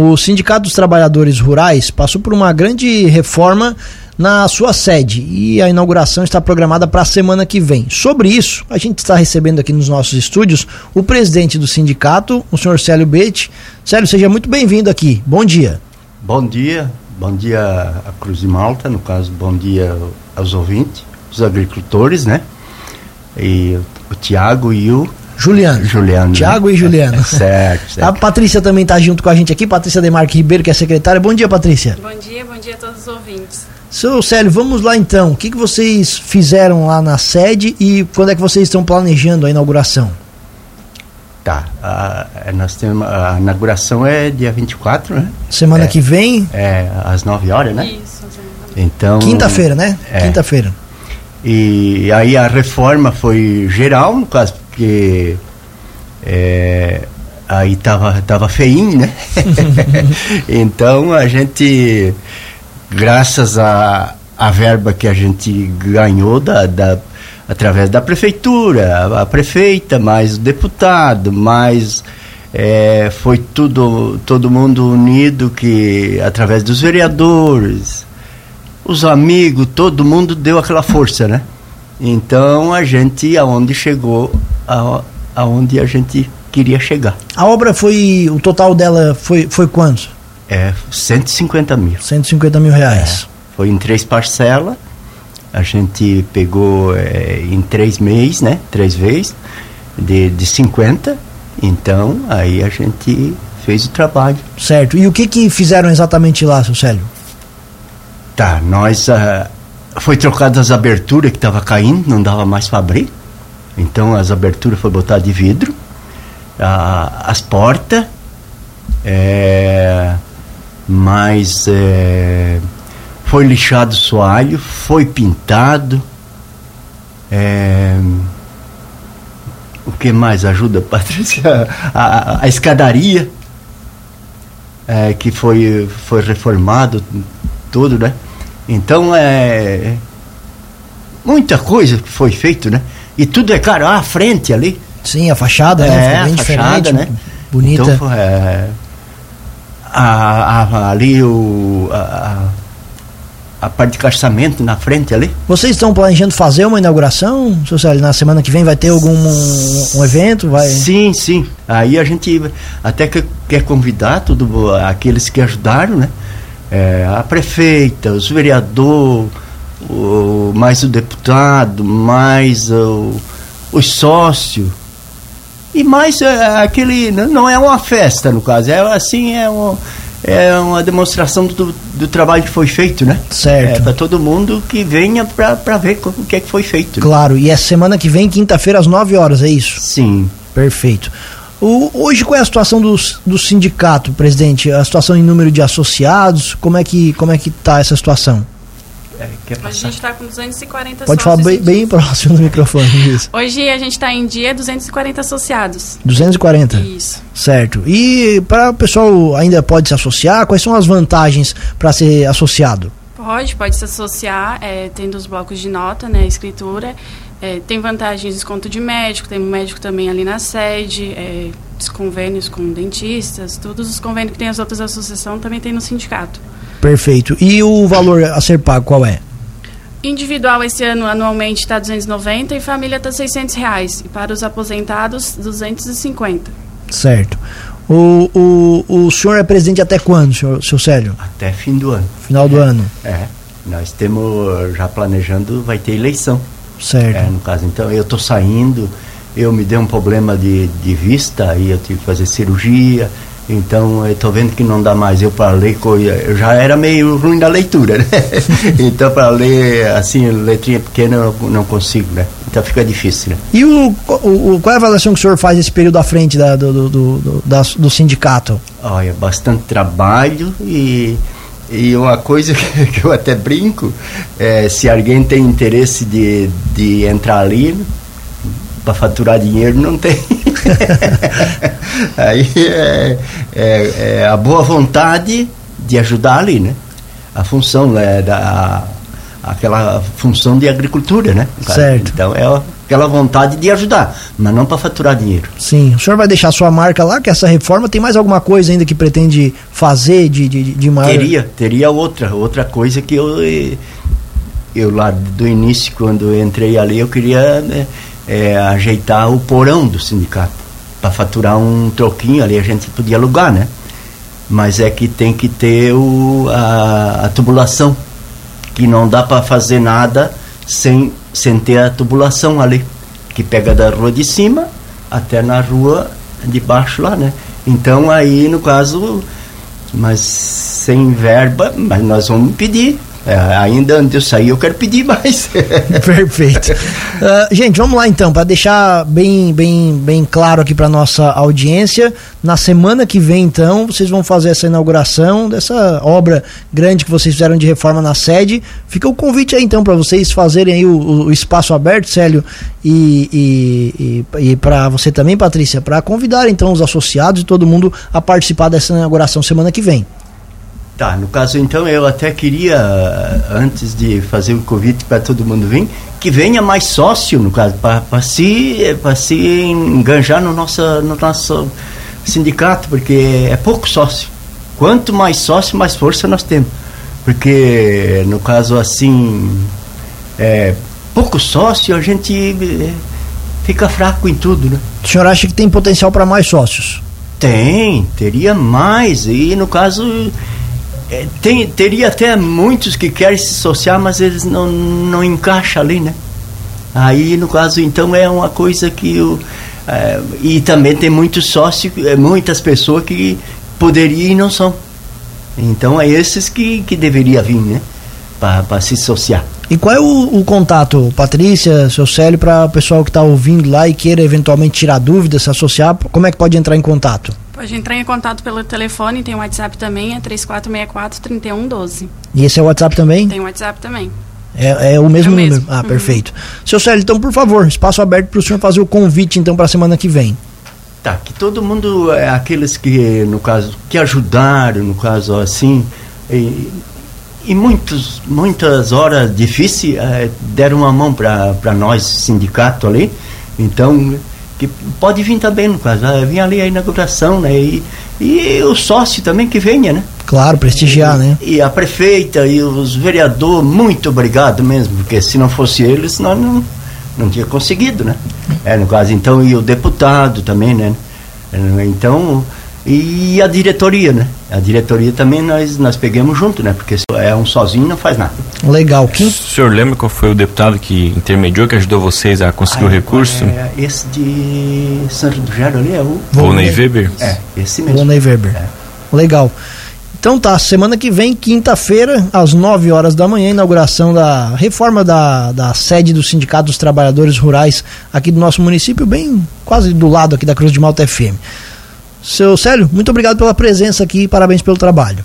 O Sindicato dos Trabalhadores Rurais passou por uma grande reforma na sua sede e a inauguração está programada para a semana que vem. Sobre isso, a gente está recebendo aqui nos nossos estúdios o presidente do sindicato, o senhor Célio Bete. Célio, seja muito bem-vindo aqui. Bom dia. Bom dia, bom dia a Cruz de Malta, no caso, bom dia aos ouvintes, os agricultores, né? E o Tiago e o Juliano. Juliano. Tiago né? e Juliano. certo, certo. A Patrícia também está junto com a gente aqui, Patrícia Demarque Ribeiro, que é secretária. Bom dia, Patrícia. Bom dia, bom dia a todos os ouvintes. Seu Célio, vamos lá então. O que, que vocês fizeram lá na sede e quando é que vocês estão planejando a inauguração? Tá. A, nós temos, a inauguração é dia 24, né? Semana é, que vem? É, às 9 horas, né? Isso, Então. Quinta-feira, né? É. Quinta-feira. E aí a reforma foi geral, no caso, porque. É, aí tava, tava feinho, né? então a gente graças à a, a, verba que a gente ganhou da, da, através da prefeitura, a, a prefeita, mais o deputado, mais é, foi tudo todo mundo unido que através dos vereadores, os amigos, todo mundo deu aquela força, né? Então a gente aonde chegou, a, aonde a gente queria chegar. A obra foi o total dela foi foi quanto? É, 150 mil. 150 mil reais. É, foi em três parcelas. A gente pegou é, em três meses, né? Três vezes, de, de 50. Então, aí a gente fez o trabalho. Certo. E o que que fizeram exatamente lá, seu Célio? Tá, nós... Uh, foi trocado as aberturas que estava caindo, não dava mais para abrir. Então, as aberturas foi botar de vidro. Uh, as portas... É, mas é, foi lixado o soalho, foi pintado. É, o que mais ajuda, Patrícia? A, a, a escadaria, é, que foi, foi reformado, tudo, né? Então, é. Muita coisa foi feito, né? E tudo é caro. Ah, a frente ali. Sim, a fachada, né? É, bem a fachada, né? Bonita. Então, é, a, a, ali o, a, a parte de caçamento na frente ali. Vocês estão planejando fazer uma inauguração, Célio? Na semana que vem vai ter algum um, um, evento? Vai... Sim, sim. Aí a gente até que quer convidar tudo, aqueles que ajudaram, né? É, a prefeita, os vereadores, o, mais o deputado, mais o, os sócios e mais é, aquele não é uma festa no caso é assim é um, é uma demonstração do, do trabalho que foi feito né? Certo. É, para todo mundo que venha para ver o que é que foi feito né? claro né? e é semana que vem quinta-feira às 9 horas é isso? Sim. Perfeito. O, hoje qual é a situação do, do sindicato presidente? A situação em número de associados? Como é que como é que tá essa situação a gente está com 240 Pode falar bem, bem, próximo do microfone. Isso. Hoje a gente está em dia 240 associados. 240? Isso. Certo. E para o pessoal ainda pode se associar, quais são as vantagens para ser associado? Pode, pode se associar, é, tendo os blocos de nota, né, escritura. É, tem vantagens de desconto de médico, tem um médico também ali na sede, é, os convênios com dentistas, todos os convênios que tem as outras associações também tem no sindicato. Perfeito. E o valor a ser pago qual é? Individual esse ano anualmente está 290 e família está 600 reais. E para os aposentados, 250. Certo. O, o, o senhor é presidente até quando, senhor, seu Célio? Até fim do ano. Final do é, ano. É. Nós temos já planejando, vai ter eleição. Certo. É, no caso, então eu estou saindo, eu me dei um problema de, de vista, aí eu tive que fazer cirurgia, então eu tô vendo que não dá mais eu para ler eu já era meio ruim da leitura né? então para ler assim letrinha pequena eu não consigo né então fica difícil né? e o, o, qual é a avaliação que o senhor faz nesse período à frente da, do, do, do, da, do sindicato olha bastante trabalho e e uma coisa que eu até brinco é se alguém tem interesse de, de entrar ali para faturar dinheiro não tem Aí é, é, é, a boa vontade de ajudar ali, né? A função, né, da, aquela função de agricultura, né? Certo. Então é aquela vontade de ajudar, mas não para faturar dinheiro. Sim. O senhor vai deixar sua marca lá, que essa reforma tem mais alguma coisa ainda que pretende fazer de, de, de maior. Teria, teria outra, outra coisa que eu, eu lá do início, quando eu entrei ali, eu queria né, é, ajeitar o porão do sindicato. Para faturar um troquinho ali, a gente podia alugar, né? Mas é que tem que ter o, a, a tubulação, que não dá para fazer nada sem, sem ter a tubulação ali, que pega da rua de cima até na rua de baixo lá, né? Então aí, no caso, mas sem verba, mas nós vamos pedir é, ainda antes de eu sair, eu quero pedir mais. Perfeito. Uh, gente, vamos lá então, para deixar bem, bem, bem claro aqui para nossa audiência. Na semana que vem, então, vocês vão fazer essa inauguração dessa obra grande que vocês fizeram de reforma na sede. Fica o convite aí, então, para vocês fazerem aí o, o, espaço aberto, Célio, e, e, e, e para você também, Patrícia, para convidar então os associados e todo mundo a participar dessa inauguração semana que vem. Tá, no caso então eu até queria, antes de fazer o convite para todo mundo vir, que venha mais sócio, no caso, para se, se enganjar no nosso, no nosso sindicato, porque é pouco sócio. Quanto mais sócio, mais força nós temos. Porque, no caso assim, é, pouco sócio, a gente é, fica fraco em tudo, né? O senhor acha que tem potencial para mais sócios? Tem, teria mais. E no caso é, tem, teria até muitos que querem se associar, mas eles não, não encaixam ali, né? Aí, no caso, então, é uma coisa que... O, é, e também tem muitos sócios, é, muitas pessoas que poderiam e não são. Então, é esses que, que deveria vir, né? Para se associar. E qual é o, o contato, Patrícia, seu Célio, para o pessoal que está ouvindo lá e queira eventualmente tirar dúvidas, se associar, como é que pode entrar em contato? Pode entrar em contato pelo telefone, tem o WhatsApp também, é 3464-3112. E esse é o WhatsApp também? Tem o WhatsApp também. É, é o mesmo é o número. Mesmo. Ah, uhum. perfeito. Seu Célio, então, por favor, espaço aberto para o senhor fazer o convite, então, para a semana que vem. Tá, que todo mundo, é, aqueles que, no caso, que ajudaram, no caso, assim, e, e muitos, muitas horas difíceis, é, deram uma mão para nós, sindicato ali. Então, que pode vir também, no caso, ah, vir ali a inauguração, né? E, e o sócio também que venha, né? Claro, prestigiar, e, né? E a prefeita e os vereadores, muito obrigado mesmo, porque se não fosse eles, nós não, não tinha conseguido, né? É, no caso, então, e o deputado também, né? Então, e a diretoria, né? A diretoria também nós, nós pegamos junto, né? Porque é um sozinho não faz nada. Legal. Quem... O senhor lembra qual foi o deputado que intermediou, que ajudou vocês a conseguir ah, o recurso? É, esse de Santo do Gero ali é o... Volney Weber? É, esse mesmo. Volney Weber. É. Legal. Então tá, semana que vem, quinta-feira, às 9 horas da manhã, inauguração da reforma da, da sede do Sindicato dos Trabalhadores Rurais aqui do nosso município, bem quase do lado aqui da Cruz de Malta FM. Seu Célio, muito obrigado pela presença aqui e parabéns pelo trabalho.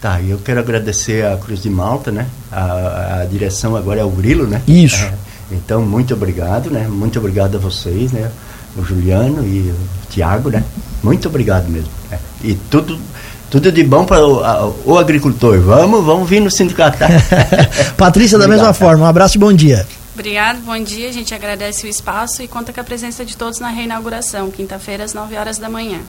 Tá, eu quero agradecer a Cruz de Malta, né? A, a direção agora é o Grilo, né? Isso. É, então, muito obrigado, né? Muito obrigado a vocês, né? O Juliano e o Tiago, né? Muito obrigado mesmo. Né? E tudo, tudo de bom para o, o, agricultor. Vamos, vamos vir no sindicato. Tá? Patrícia, da mesma forma, um abraço e bom dia. Obrigado, bom dia. A gente agradece o espaço e conta com a presença de todos na reinauguração, quinta-feira, às 9 horas da manhã.